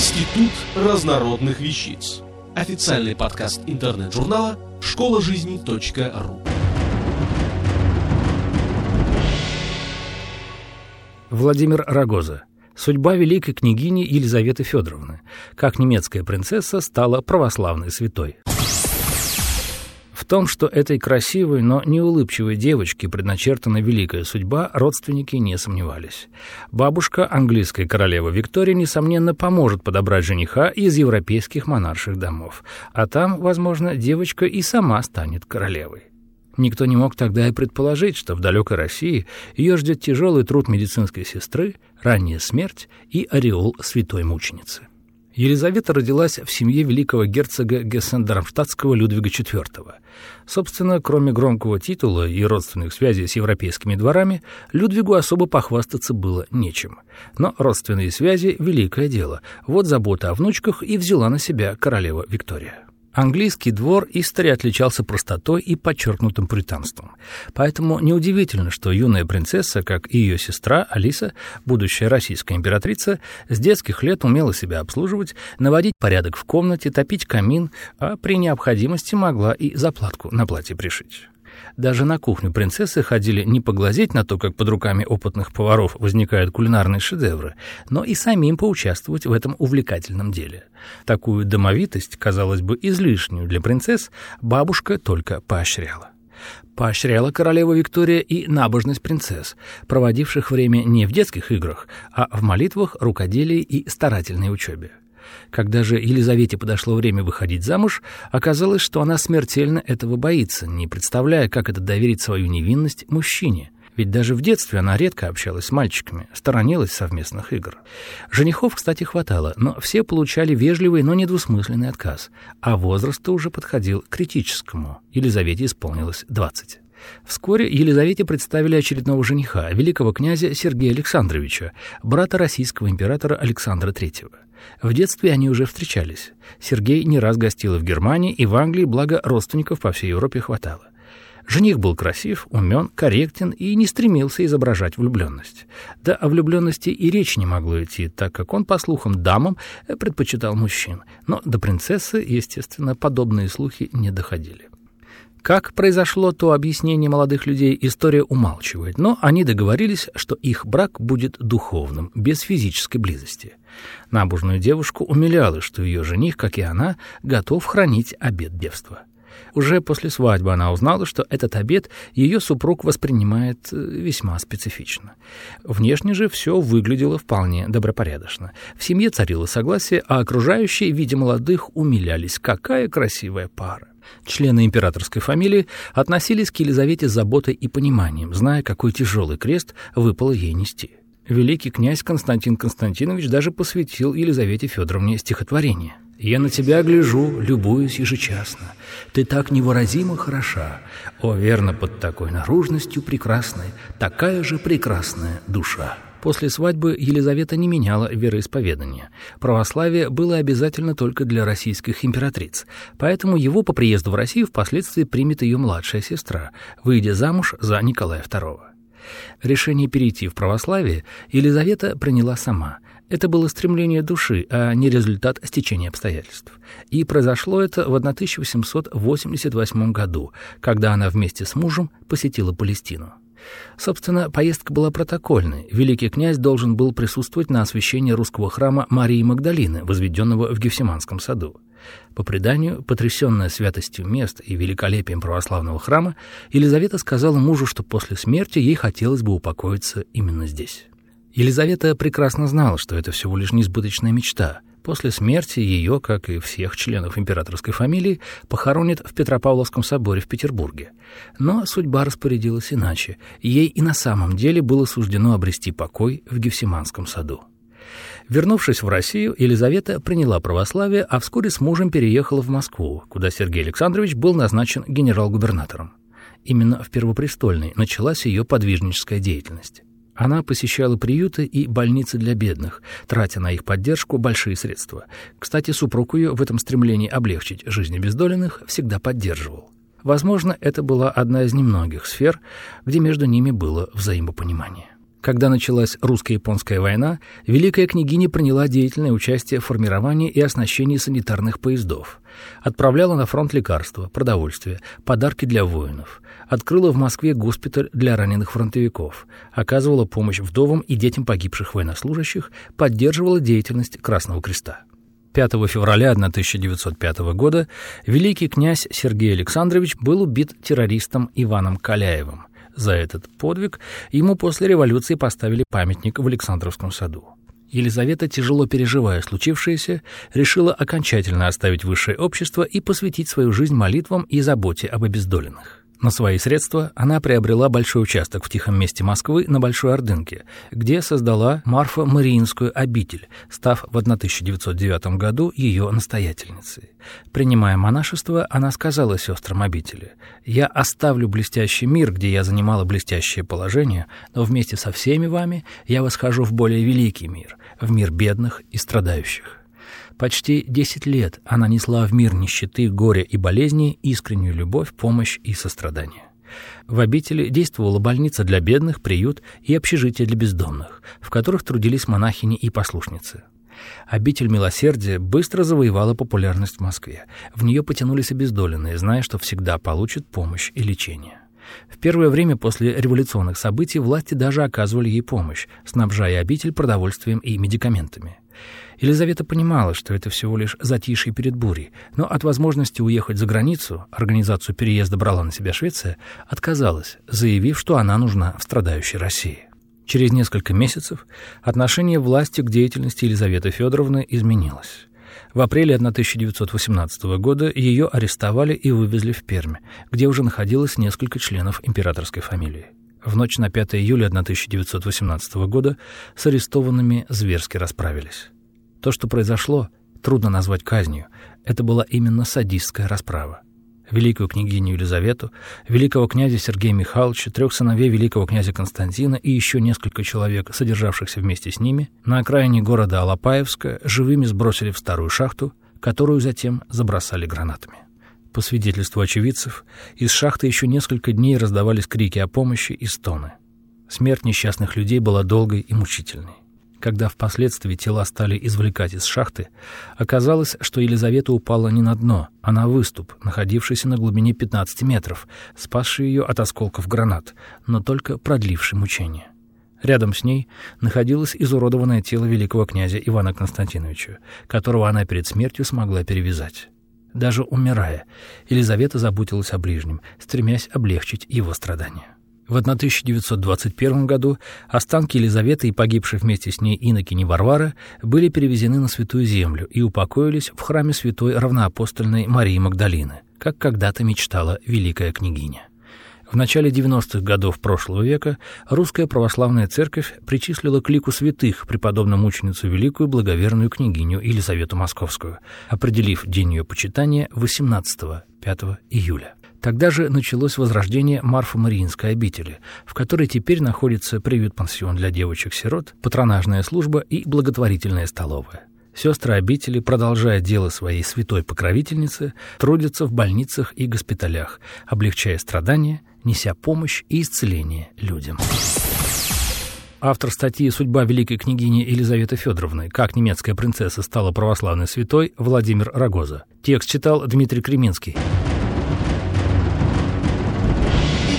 Институт разнородных вещиц. Официальный подкаст интернет-журнала школа жизни .ру. Владимир Рогоза. Судьба великой княгини Елизаветы Федоровны. Как немецкая принцесса стала православной святой. Том, что этой красивой, но неулыбчивой девочке предначертана великая судьба, родственники не сомневались. Бабушка английской королевы Виктория, несомненно, поможет подобрать жениха из европейских монарших домов. А там, возможно, девочка и сама станет королевой. Никто не мог тогда и предположить, что в далекой России ее ждет тяжелый труд медицинской сестры, ранняя смерть и ореол святой мученицы. Елизавета родилась в семье великого герцога Гессен-Дармштадтского Людвига IV. Собственно, кроме громкого титула и родственных связей с европейскими дворами, Людвигу особо похвастаться было нечем. Но родственные связи — великое дело. Вот забота о внучках и взяла на себя королева Виктория. Английский двор истории отличался простотой и подчеркнутым пуританством. Поэтому неудивительно, что юная принцесса, как и ее сестра Алиса, будущая российская императрица, с детских лет умела себя обслуживать, наводить порядок в комнате, топить камин, а при необходимости могла и заплатку на платье пришить. Даже на кухню принцессы ходили не поглазеть на то, как под руками опытных поваров возникают кулинарные шедевры, но и самим поучаствовать в этом увлекательном деле. Такую домовитость, казалось бы, излишнюю для принцесс, бабушка только поощряла. Поощряла королева Виктория и набожность принцесс, проводивших время не в детских играх, а в молитвах, рукоделии и старательной учебе. Когда же Елизавете подошло время выходить замуж, оказалось, что она смертельно этого боится, не представляя, как это доверить свою невинность мужчине. Ведь даже в детстве она редко общалась с мальчиками, сторонилась совместных игр. Женихов, кстати, хватало, но все получали вежливый, но недвусмысленный отказ. А возраст уже подходил к критическому. Елизавете исполнилось 20. Вскоре Елизавете представили очередного жениха, великого князя Сергея Александровича, брата российского императора Александра III. В детстве они уже встречались. Сергей не раз гостил в Германии и в Англии, благо родственников по всей Европе хватало. Жених был красив, умен, корректен и не стремился изображать влюбленность. Да о влюбленности и речь не могло идти, так как он, по слухам, дамам предпочитал мужчин. Но до принцессы, естественно, подобные слухи не доходили. Как произошло то объяснение молодых людей, история умалчивает, но они договорились, что их брак будет духовным, без физической близости. Набожную девушку умиляло, что ее жених, как и она, готов хранить обет девства. Уже после свадьбы она узнала, что этот обет ее супруг воспринимает э, весьма специфично. Внешне же все выглядело вполне добропорядочно. В семье царило согласие, а окружающие, видя молодых, умилялись. Какая красивая пара! Члены императорской фамилии относились к Елизавете с заботой и пониманием, зная, какой тяжелый крест выпало ей нести. Великий князь Константин Константинович даже посвятил Елизавете Федоровне стихотворение. «Я на тебя гляжу, любуюсь ежечасно. Ты так невыразимо хороша. О, верно, под такой наружностью прекрасной, такая же прекрасная душа». После свадьбы Елизавета не меняла вероисповедание. Православие было обязательно только для российских императриц, поэтому его по приезду в Россию впоследствии примет ее младшая сестра, выйдя замуж за Николая II. Решение перейти в православие Елизавета приняла сама. Это было стремление души, а не результат стечения обстоятельств. И произошло это в 1888 году, когда она вместе с мужем посетила Палестину. Собственно, поездка была протокольной. Великий князь должен был присутствовать на освящении русского храма Марии Магдалины, возведенного в Гефсиманском саду. По преданию, потрясенная святостью мест и великолепием православного храма, Елизавета сказала мужу, что после смерти ей хотелось бы упокоиться именно здесь. Елизавета прекрасно знала, что это всего лишь несбыточная мечта — После смерти ее, как и всех членов императорской фамилии, похоронят в Петропавловском соборе в Петербурге. Но судьба распорядилась иначе. Ей и на самом деле было суждено обрести покой в Гефсиманском саду. Вернувшись в Россию, Елизавета приняла православие, а вскоре с мужем переехала в Москву, куда Сергей Александрович был назначен генерал-губернатором. Именно в Первопрестольной началась ее подвижническая деятельность. Она посещала приюты и больницы для бедных, тратя на их поддержку большие средства. Кстати, супруг ее в этом стремлении облегчить жизнь обездоленных всегда поддерживал. Возможно, это была одна из немногих сфер, где между ними было взаимопонимание. Когда началась русско-японская война, Великая княгиня приняла деятельное участие в формировании и оснащении санитарных поездов. Отправляла на фронт лекарства, продовольствие, подарки для воинов. Открыла в Москве госпиталь для раненых фронтовиков. Оказывала помощь вдовам и детям погибших военнослужащих. Поддерживала деятельность Красного Креста. 5 февраля 1905 года великий князь Сергей Александрович был убит террористом Иваном Каляевым. За этот подвиг ему после революции поставили памятник в Александровском саду. Елизавета, тяжело переживая случившееся, решила окончательно оставить высшее общество и посвятить свою жизнь молитвам и заботе об обездоленных. На свои средства она приобрела большой участок в тихом месте Москвы на Большой Ордынке, где создала Марфа-Мариинскую обитель, став в 1909 году ее настоятельницей. Принимая монашество, она сказала сестрам обители, «Я оставлю блестящий мир, где я занимала блестящее положение, но вместе со всеми вами я восхожу в более великий мир, в мир бедных и страдающих». Почти 10 лет она несла в мир нищеты, горя и болезни искреннюю любовь, помощь и сострадание. В обители действовала больница для бедных, приют и общежитие для бездомных, в которых трудились монахини и послушницы. Обитель милосердия быстро завоевала популярность в Москве. В нее потянулись обездоленные, зная, что всегда получат помощь и лечение. В первое время после революционных событий власти даже оказывали ей помощь, снабжая обитель продовольствием и медикаментами. Елизавета понимала, что это всего лишь затишье перед бурей, но от возможности уехать за границу, организацию переезда брала на себя Швеция, отказалась, заявив, что она нужна в страдающей России. Через несколько месяцев отношение власти к деятельности Елизаветы Федоровны изменилось. В апреле 1918 года ее арестовали и вывезли в Пермь, где уже находилось несколько членов императорской фамилии. В ночь на 5 июля 1918 года с арестованными зверски расправились. То, что произошло, трудно назвать казнью. Это была именно садистская расправа. Великую княгиню Елизавету, великого князя Сергея Михайловича, трех сыновей великого князя Константина и еще несколько человек, содержавшихся вместе с ними, на окраине города Алапаевска живыми сбросили в старую шахту, которую затем забросали гранатами. По свидетельству очевидцев, из шахты еще несколько дней раздавались крики о помощи и стоны. Смерть несчастных людей была долгой и мучительной. Когда впоследствии тела стали извлекать из шахты, оказалось, что Елизавета упала не на дно, а на выступ, находившийся на глубине 15 метров, спасший ее от осколков гранат, но только продливший мучение. Рядом с ней находилось изуродованное тело великого князя Ивана Константиновича, которого она перед смертью смогла перевязать. Даже умирая, Елизавета заботилась о ближнем, стремясь облегчить его страдания. В 1921 году останки Елизаветы и погибшей вместе с ней инокини Варвары были перевезены на Святую Землю и упокоились в храме святой равноапостольной Марии Магдалины, как когда-то мечтала великая княгиня. В начале 90-х годов прошлого века русская православная церковь причислила к лику святых преподобную мученицу великую благоверную княгиню Елизавету Московскую, определив день ее почитания 18-5 июля. Тогда же началось возрождение Марфа-Мариинской обители, в которой теперь находится приют-пансион для девочек-сирот, патронажная служба и благотворительная столовая. Сестры обители, продолжая дело своей святой покровительницы, трудятся в больницах и госпиталях, облегчая страдания, неся помощь и исцеление людям. Автор статьи «Судьба великой княгини Елизаветы Федоровны. Как немецкая принцесса стала православной святой» Владимир Рогоза. Текст читал Дмитрий Креминский.